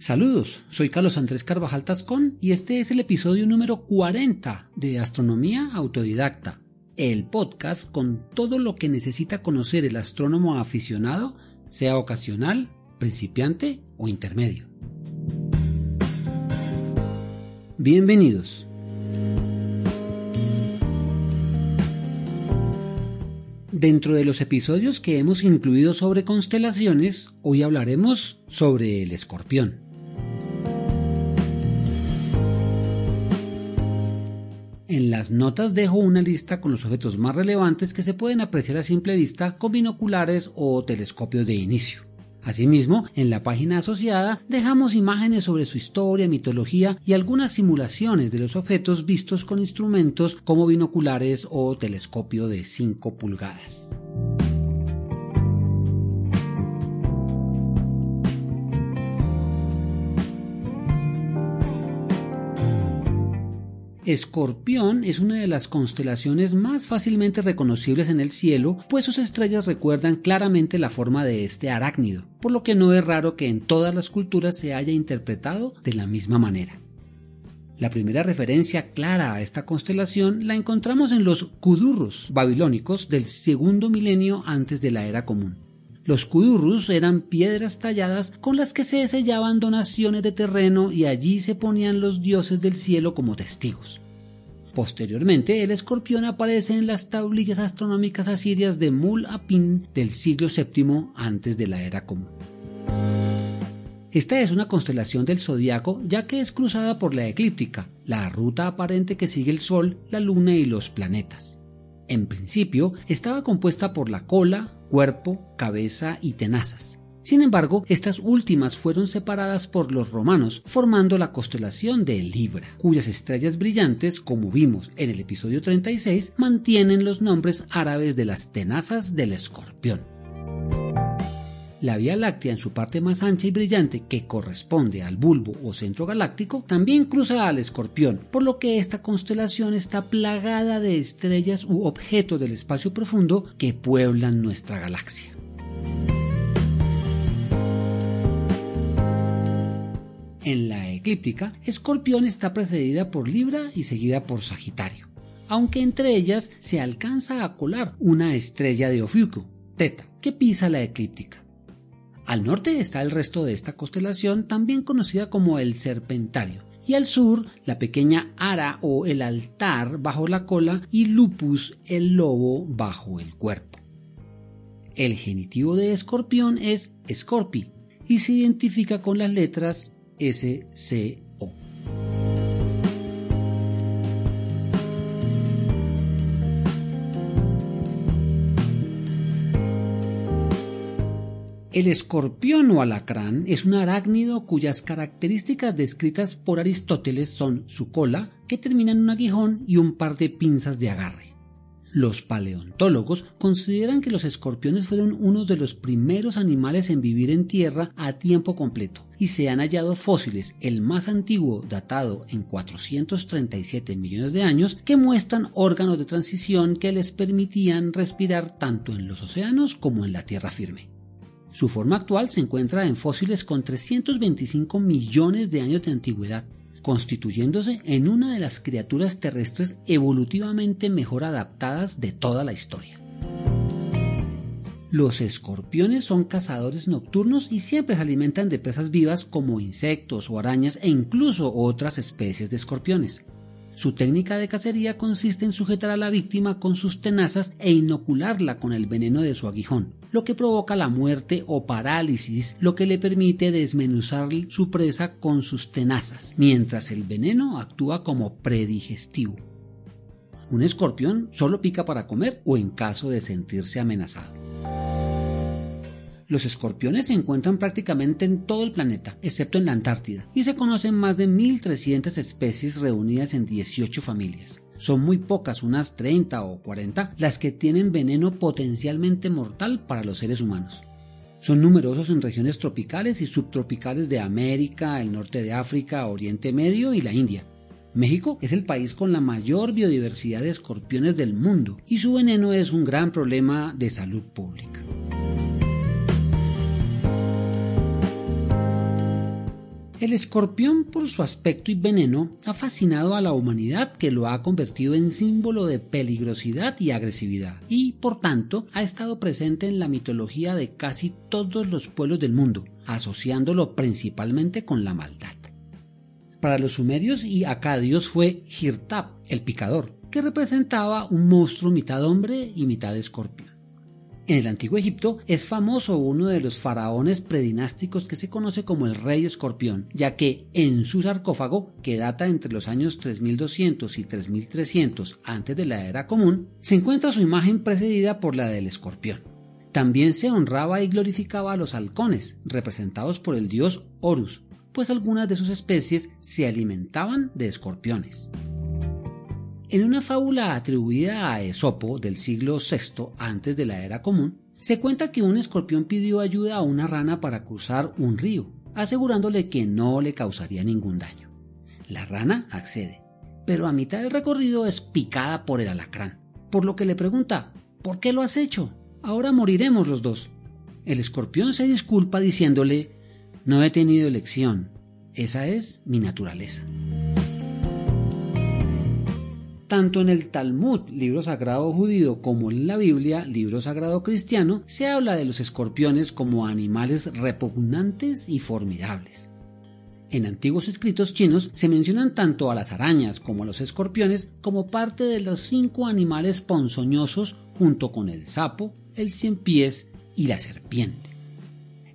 Saludos, soy Carlos Andrés Carvajal Tascón y este es el episodio número 40 de Astronomía Autodidacta, el podcast con todo lo que necesita conocer el astrónomo aficionado, sea ocasional, principiante o intermedio. Bienvenidos. Dentro de los episodios que hemos incluido sobre constelaciones, hoy hablaremos sobre el escorpión. Las notas dejo una lista con los objetos más relevantes que se pueden apreciar a simple vista con binoculares o telescopios de inicio. Asimismo, en la página asociada dejamos imágenes sobre su historia, mitología y algunas simulaciones de los objetos vistos con instrumentos como binoculares o telescopio de 5 pulgadas. Escorpión es una de las constelaciones más fácilmente reconocibles en el cielo, pues sus estrellas recuerdan claramente la forma de este arácnido, por lo que no es raro que en todas las culturas se haya interpretado de la misma manera. La primera referencia clara a esta constelación la encontramos en los kudurros babilónicos del segundo milenio antes de la era común. Los kudurrus eran piedras talladas con las que se sellaban donaciones de terreno y allí se ponían los dioses del cielo como testigos. Posteriormente, el escorpión aparece en las tablillas astronómicas asirias de Mul Apin del siglo VII antes de la era común. Esta es una constelación del zodiaco ya que es cruzada por la eclíptica, la ruta aparente que sigue el Sol, la Luna y los planetas. En principio, estaba compuesta por la cola, cuerpo, cabeza y tenazas. Sin embargo, estas últimas fueron separadas por los romanos, formando la constelación de Libra, cuyas estrellas brillantes, como vimos en el episodio 36, mantienen los nombres árabes de las tenazas del escorpión. La Vía Láctea en su parte más ancha y brillante, que corresponde al bulbo o centro galáctico, también cruza al escorpión, por lo que esta constelación está plagada de estrellas u objetos del espacio profundo que pueblan nuestra galaxia. En la eclíptica, Escorpión está precedida por Libra y seguida por Sagitario, aunque entre ellas se alcanza a colar una estrella de Ofiuco, Teta, que pisa la eclíptica. Al norte está el resto de esta constelación, también conocida como el Serpentario, y al sur la pequeña Ara o el altar bajo la cola y Lupus el lobo bajo el cuerpo. El genitivo de escorpión es Scorpi y se identifica con las letras S, C, El escorpión o alacrán es un arácnido cuyas características descritas por Aristóteles son su cola, que termina en un aguijón, y un par de pinzas de agarre. Los paleontólogos consideran que los escorpiones fueron unos de los primeros animales en vivir en tierra a tiempo completo y se han hallado fósiles, el más antiguo datado en 437 millones de años, que muestran órganos de transición que les permitían respirar tanto en los océanos como en la tierra firme. Su forma actual se encuentra en fósiles con 325 millones de años de antigüedad, constituyéndose en una de las criaturas terrestres evolutivamente mejor adaptadas de toda la historia. Los escorpiones son cazadores nocturnos y siempre se alimentan de presas vivas como insectos o arañas e incluso otras especies de escorpiones. Su técnica de cacería consiste en sujetar a la víctima con sus tenazas e inocularla con el veneno de su aguijón, lo que provoca la muerte o parálisis, lo que le permite desmenuzar su presa con sus tenazas, mientras el veneno actúa como predigestivo. Un escorpión solo pica para comer o en caso de sentirse amenazado. Los escorpiones se encuentran prácticamente en todo el planeta, excepto en la Antártida, y se conocen más de 1.300 especies reunidas en 18 familias. Son muy pocas, unas 30 o 40, las que tienen veneno potencialmente mortal para los seres humanos. Son numerosos en regiones tropicales y subtropicales de América, el norte de África, Oriente Medio y la India. México es el país con la mayor biodiversidad de escorpiones del mundo y su veneno es un gran problema de salud pública. El escorpión, por su aspecto y veneno, ha fascinado a la humanidad que lo ha convertido en símbolo de peligrosidad y agresividad, y por tanto ha estado presente en la mitología de casi todos los pueblos del mundo, asociándolo principalmente con la maldad. Para los sumerios y acadios fue Hirtab, el picador, que representaba un monstruo mitad hombre y mitad escorpión. En el antiguo Egipto es famoso uno de los faraones predinásticos que se conoce como el rey escorpión, ya que en su sarcófago, que data entre los años 3200 y 3300 antes de la era común, se encuentra su imagen precedida por la del escorpión. También se honraba y glorificaba a los halcones, representados por el dios Horus, pues algunas de sus especies se alimentaban de escorpiones. En una fábula atribuida a Esopo del siglo VI antes de la era común, se cuenta que un escorpión pidió ayuda a una rana para cruzar un río, asegurándole que no le causaría ningún daño. La rana accede, pero a mitad del recorrido es picada por el alacrán, por lo que le pregunta, ¿por qué lo has hecho? Ahora moriremos los dos. El escorpión se disculpa diciéndole, no he tenido elección, esa es mi naturaleza. Tanto en el Talmud, libro sagrado judío, como en la Biblia, libro sagrado cristiano, se habla de los escorpiones como animales repugnantes y formidables. En antiguos escritos chinos se mencionan tanto a las arañas como a los escorpiones como parte de los cinco animales ponzoñosos junto con el sapo, el cien pies y la serpiente.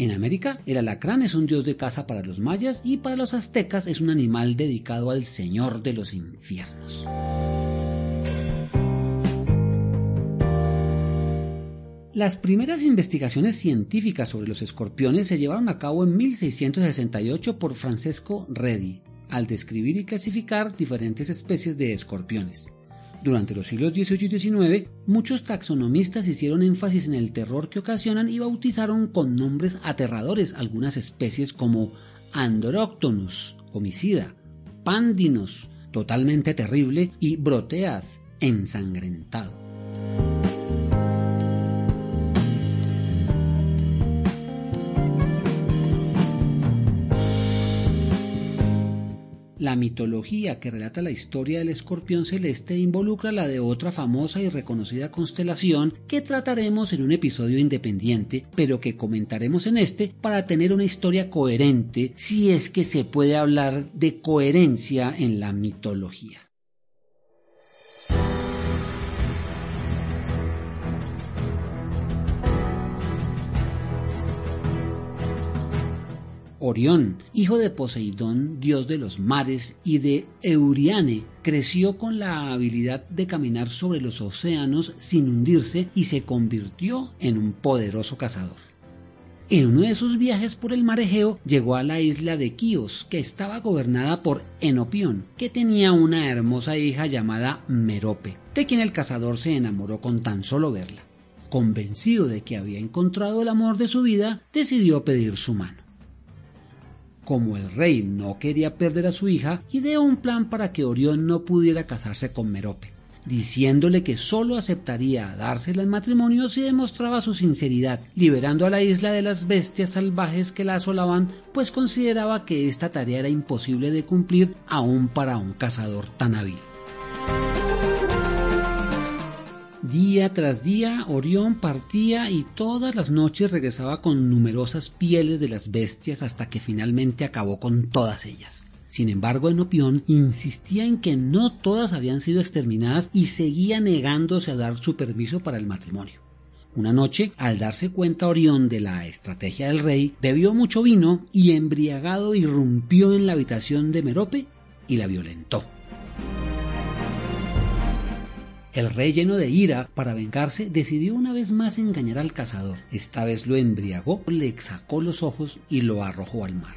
En América, el alacrán es un dios de caza para los mayas y para los aztecas es un animal dedicado al señor de los infiernos. Las primeras investigaciones científicas sobre los escorpiones se llevaron a cabo en 1668 por Francesco Redi, al describir y clasificar diferentes especies de escorpiones. Durante los siglos XVIII y XIX, muchos taxonomistas hicieron énfasis en el terror que ocasionan y bautizaron con nombres aterradores algunas especies como Androctonus, homicida, Pandinos, totalmente terrible, y Broteas, ensangrentado. La mitología que relata la historia del escorpión celeste involucra la de otra famosa y reconocida constelación que trataremos en un episodio independiente, pero que comentaremos en este para tener una historia coherente si es que se puede hablar de coherencia en la mitología. Orión, hijo de Poseidón, dios de los mares, y de Euriane, creció con la habilidad de caminar sobre los océanos sin hundirse y se convirtió en un poderoso cazador. En uno de sus viajes por el mar Egeo llegó a la isla de Quíos, que estaba gobernada por Enopión, que tenía una hermosa hija llamada Merope, de quien el cazador se enamoró con tan solo verla. Convencido de que había encontrado el amor de su vida, decidió pedir su mano. Como el rey no quería perder a su hija, ideó un plan para que Orión no pudiera casarse con Merope, diciéndole que solo aceptaría dársela en matrimonio si demostraba su sinceridad, liberando a la isla de las bestias salvajes que la asolaban, pues consideraba que esta tarea era imposible de cumplir aún para un cazador tan hábil. Día tras día Orión partía y todas las noches regresaba con numerosas pieles de las bestias hasta que finalmente acabó con todas ellas. Sin embargo, Enopión insistía en que no todas habían sido exterminadas y seguía negándose a dar su permiso para el matrimonio. Una noche, al darse cuenta Orión de la estrategia del rey, bebió mucho vino y embriagado irrumpió en la habitación de Merope y la violentó. El rey, lleno de ira para vengarse, decidió una vez más engañar al cazador. Esta vez lo embriagó, le sacó los ojos y lo arrojó al mar.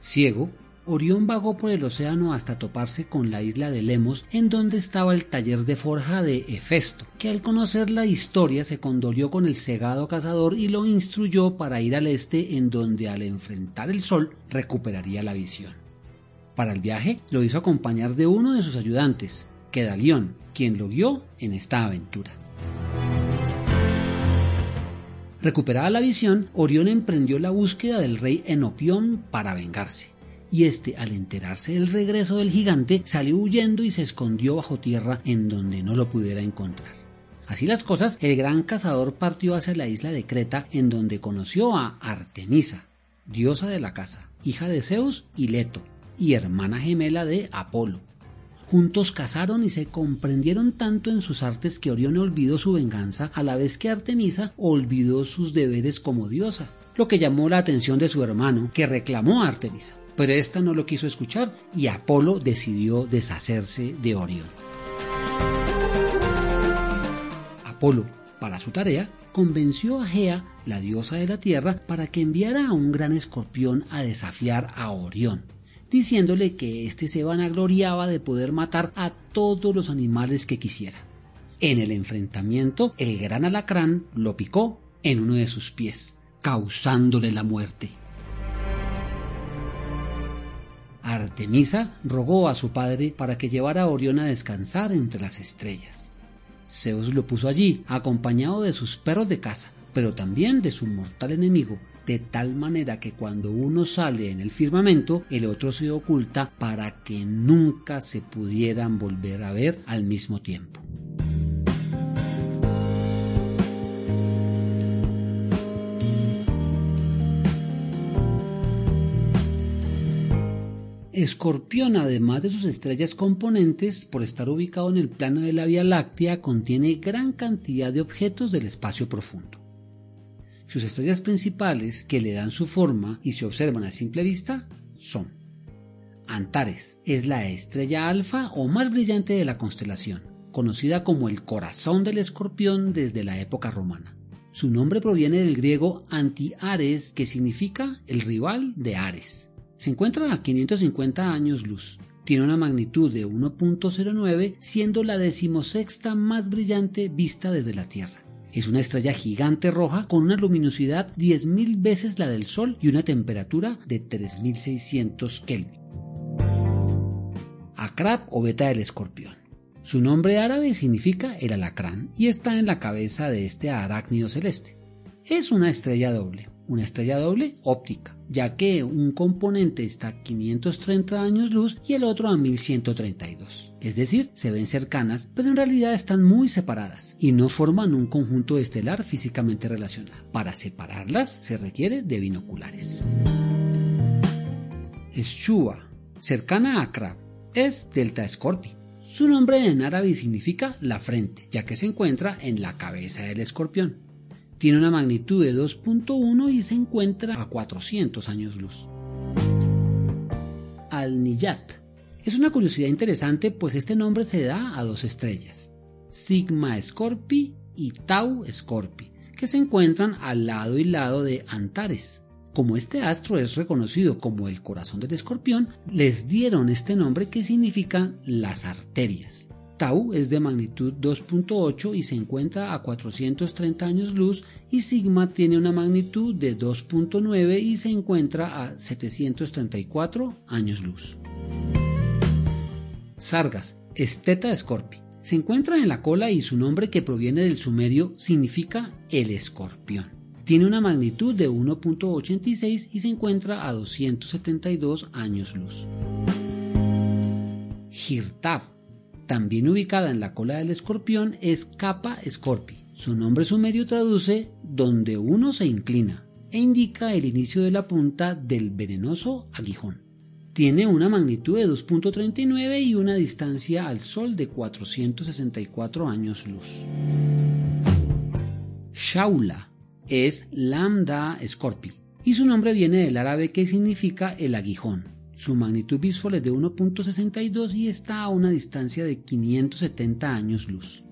Ciego, Orión vagó por el océano hasta toparse con la isla de Lemos, en donde estaba el taller de forja de Hefesto, que al conocer la historia se condolió con el cegado cazador y lo instruyó para ir al este, en donde al enfrentar el sol recuperaría la visión. Para el viaje lo hizo acompañar de uno de sus ayudantes, Quedalión, quien lo guió en esta aventura. Recuperada la visión, Orión emprendió la búsqueda del rey Enopión para vengarse. Y este, al enterarse del regreso del gigante, salió huyendo y se escondió bajo tierra en donde no lo pudiera encontrar. Así las cosas, el gran cazador partió hacia la isla de Creta en donde conoció a Artemisa, diosa de la caza, hija de Zeus y Leto, y hermana gemela de Apolo. Juntos cazaron y se comprendieron tanto en sus artes que Orión olvidó su venganza a la vez que Artemisa olvidó sus deberes como diosa, lo que llamó la atención de su hermano, que reclamó a Artemisa. Pero ésta no lo quiso escuchar y Apolo decidió deshacerse de Orión. Apolo, para su tarea, convenció a Gea, la diosa de la tierra, para que enviara a un gran escorpión a desafiar a Orión diciéndole que éste se vanagloriaba de poder matar a todos los animales que quisiera. En el enfrentamiento, el gran alacrán lo picó en uno de sus pies, causándole la muerte. Artemisa rogó a su padre para que llevara a Orión a descansar entre las estrellas. Zeus lo puso allí, acompañado de sus perros de caza, pero también de su mortal enemigo, de tal manera que cuando uno sale en el firmamento, el otro se oculta para que nunca se pudieran volver a ver al mismo tiempo. Escorpión, además de sus estrellas componentes, por estar ubicado en el plano de la Vía Láctea, contiene gran cantidad de objetos del espacio profundo. Sus estrellas principales, que le dan su forma y se observan a simple vista, son Antares, es la estrella alfa o más brillante de la constelación, conocida como el corazón del escorpión desde la época romana. Su nombre proviene del griego anti-Ares, que significa el rival de Ares. Se encuentra a 550 años luz. Tiene una magnitud de 1.09, siendo la decimosexta más brillante vista desde la Tierra. Es una estrella gigante roja con una luminosidad 10.000 veces la del Sol y una temperatura de 3.600 Kelvin. Akrab o beta del escorpión. Su nombre árabe significa el alacrán y está en la cabeza de este arácnido celeste. Es una estrella doble, una estrella doble óptica, ya que un componente está a 530 años luz y el otro a 1132. Es decir, se ven cercanas, pero en realidad están muy separadas y no forman un conjunto estelar físicamente relacionado. Para separarlas se requiere de binoculares. Shua, cercana a Krab, es Delta Scorpi. Su nombre en árabe significa la frente, ya que se encuentra en la cabeza del escorpión. Tiene una magnitud de 2.1 y se encuentra a 400 años luz. Al-Niyat. Es una curiosidad interesante pues este nombre se da a dos estrellas, Sigma Scorpi y Tau Scorpi, que se encuentran al lado y lado de Antares. Como este astro es reconocido como el corazón del escorpión, les dieron este nombre que significa las arterias. Tau es de magnitud 2.8 y se encuentra a 430 años luz y Sigma tiene una magnitud de 2.9 y se encuentra a 734 años luz. Sargas, Esteta Scorpi. Se encuentra en la cola y su nombre que proviene del sumerio significa el escorpión. Tiene una magnitud de 1.86 y se encuentra a 272 años luz. Hirtav también ubicada en la cola del escorpión, es Kappa Scorpi. Su nombre sumerio traduce donde uno se inclina e indica el inicio de la punta del venenoso aguijón. Tiene una magnitud de 2.39 y una distancia al Sol de 464 años luz. Shaula es Lambda Scorpi y su nombre viene del árabe que significa el aguijón. Su magnitud visual es de 1.62 y está a una distancia de 570 años luz.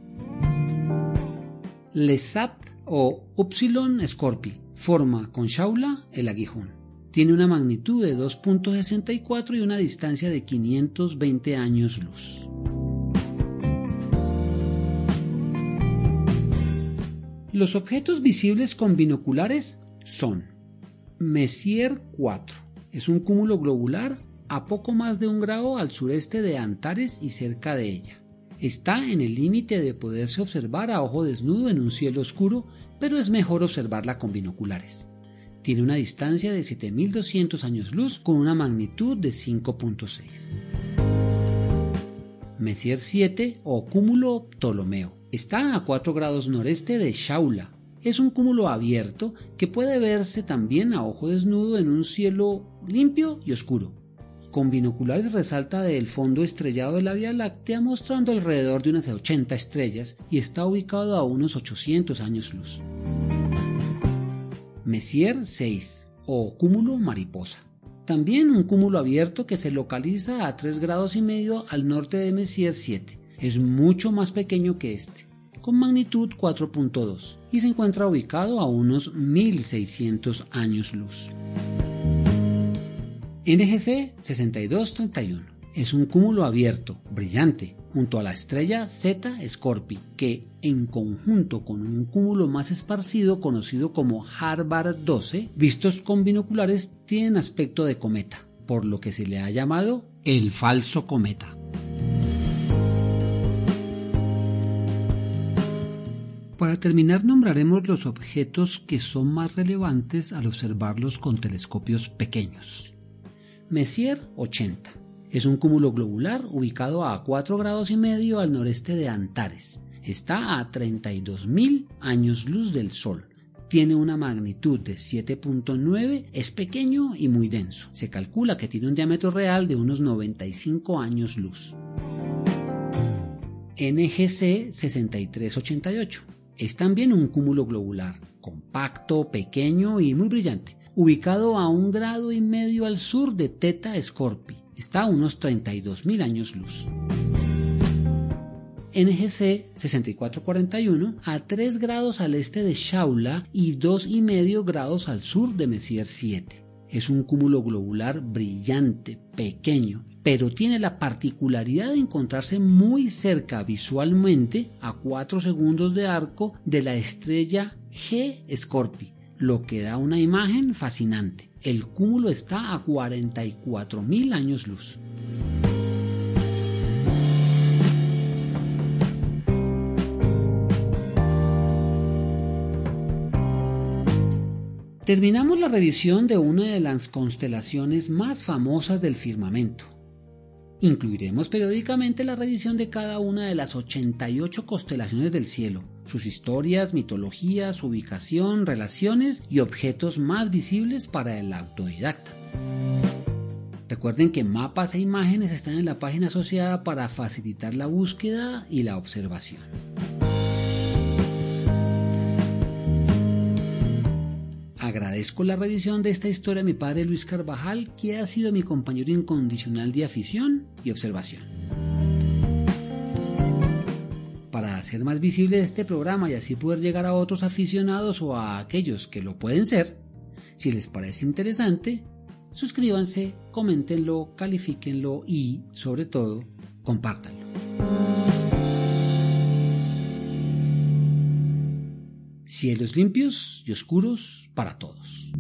Lesat o Upsilon Scorpi forma con Shaula el aguijón. Tiene una magnitud de 2.64 y una distancia de 520 años luz. Los objetos visibles con binoculares son Messier 4, es un cúmulo globular a poco más de un grado al sureste de Antares y cerca de ella. Está en el límite de poderse observar a ojo desnudo en un cielo oscuro pero es mejor observarla con binoculares. Tiene una distancia de 7200 años luz con una magnitud de 5.6. Messier 7 o cúmulo Ptolomeo. Está a 4 grados noreste de Shaula. Es un cúmulo abierto que puede verse también a ojo desnudo en un cielo limpio y oscuro. Con binoculares resalta del fondo estrellado de la Vía Láctea mostrando alrededor de unas 80 estrellas y está ubicado a unos 800 años luz. Messier 6 o cúmulo mariposa. También un cúmulo abierto que se localiza a 3 grados y medio al norte de Messier 7. Es mucho más pequeño que este, con magnitud 4.2 y se encuentra ubicado a unos 1600 años luz. NGC 6231 es un cúmulo abierto, brillante, junto a la estrella Z Scorpii, que en conjunto con un cúmulo más esparcido conocido como Harvard 12, vistos con binoculares tienen aspecto de cometa, por lo que se le ha llamado el falso cometa. Para terminar nombraremos los objetos que son más relevantes al observarlos con telescopios pequeños. Messier 80 es un cúmulo globular ubicado a 4 grados y medio al noreste de Antares. Está a 32.000 años luz del Sol. Tiene una magnitud de 7.9, es pequeño y muy denso. Se calcula que tiene un diámetro real de unos 95 años luz. NGC 6388 es también un cúmulo globular, compacto, pequeño y muy brillante, ubicado a un grado y medio al sur de Teta Scorpii está a unos 32.000 años luz. NGC 6441 a 3 grados al este de Shaula y 2,5 grados al sur de Messier 7. Es un cúmulo globular brillante, pequeño, pero tiene la particularidad de encontrarse muy cerca visualmente a 4 segundos de arco de la estrella G Scorpii, lo que da una imagen fascinante. El cúmulo está a 44.000 años luz. Terminamos la revisión de una de las constelaciones más famosas del firmamento. Incluiremos periódicamente la revisión de cada una de las 88 constelaciones del cielo, sus historias, mitologías, ubicación, relaciones y objetos más visibles para el autodidacta. Recuerden que mapas e imágenes están en la página asociada para facilitar la búsqueda y la observación. Agradezco la revisión de esta historia a mi padre Luis Carvajal, que ha sido mi compañero incondicional de afición y observación. Hacer más visible este programa y así poder llegar a otros aficionados o a aquellos que lo pueden ser, si les parece interesante, suscríbanse, coméntenlo, califíquenlo y, sobre todo, compártanlo. Cielos limpios y oscuros para todos.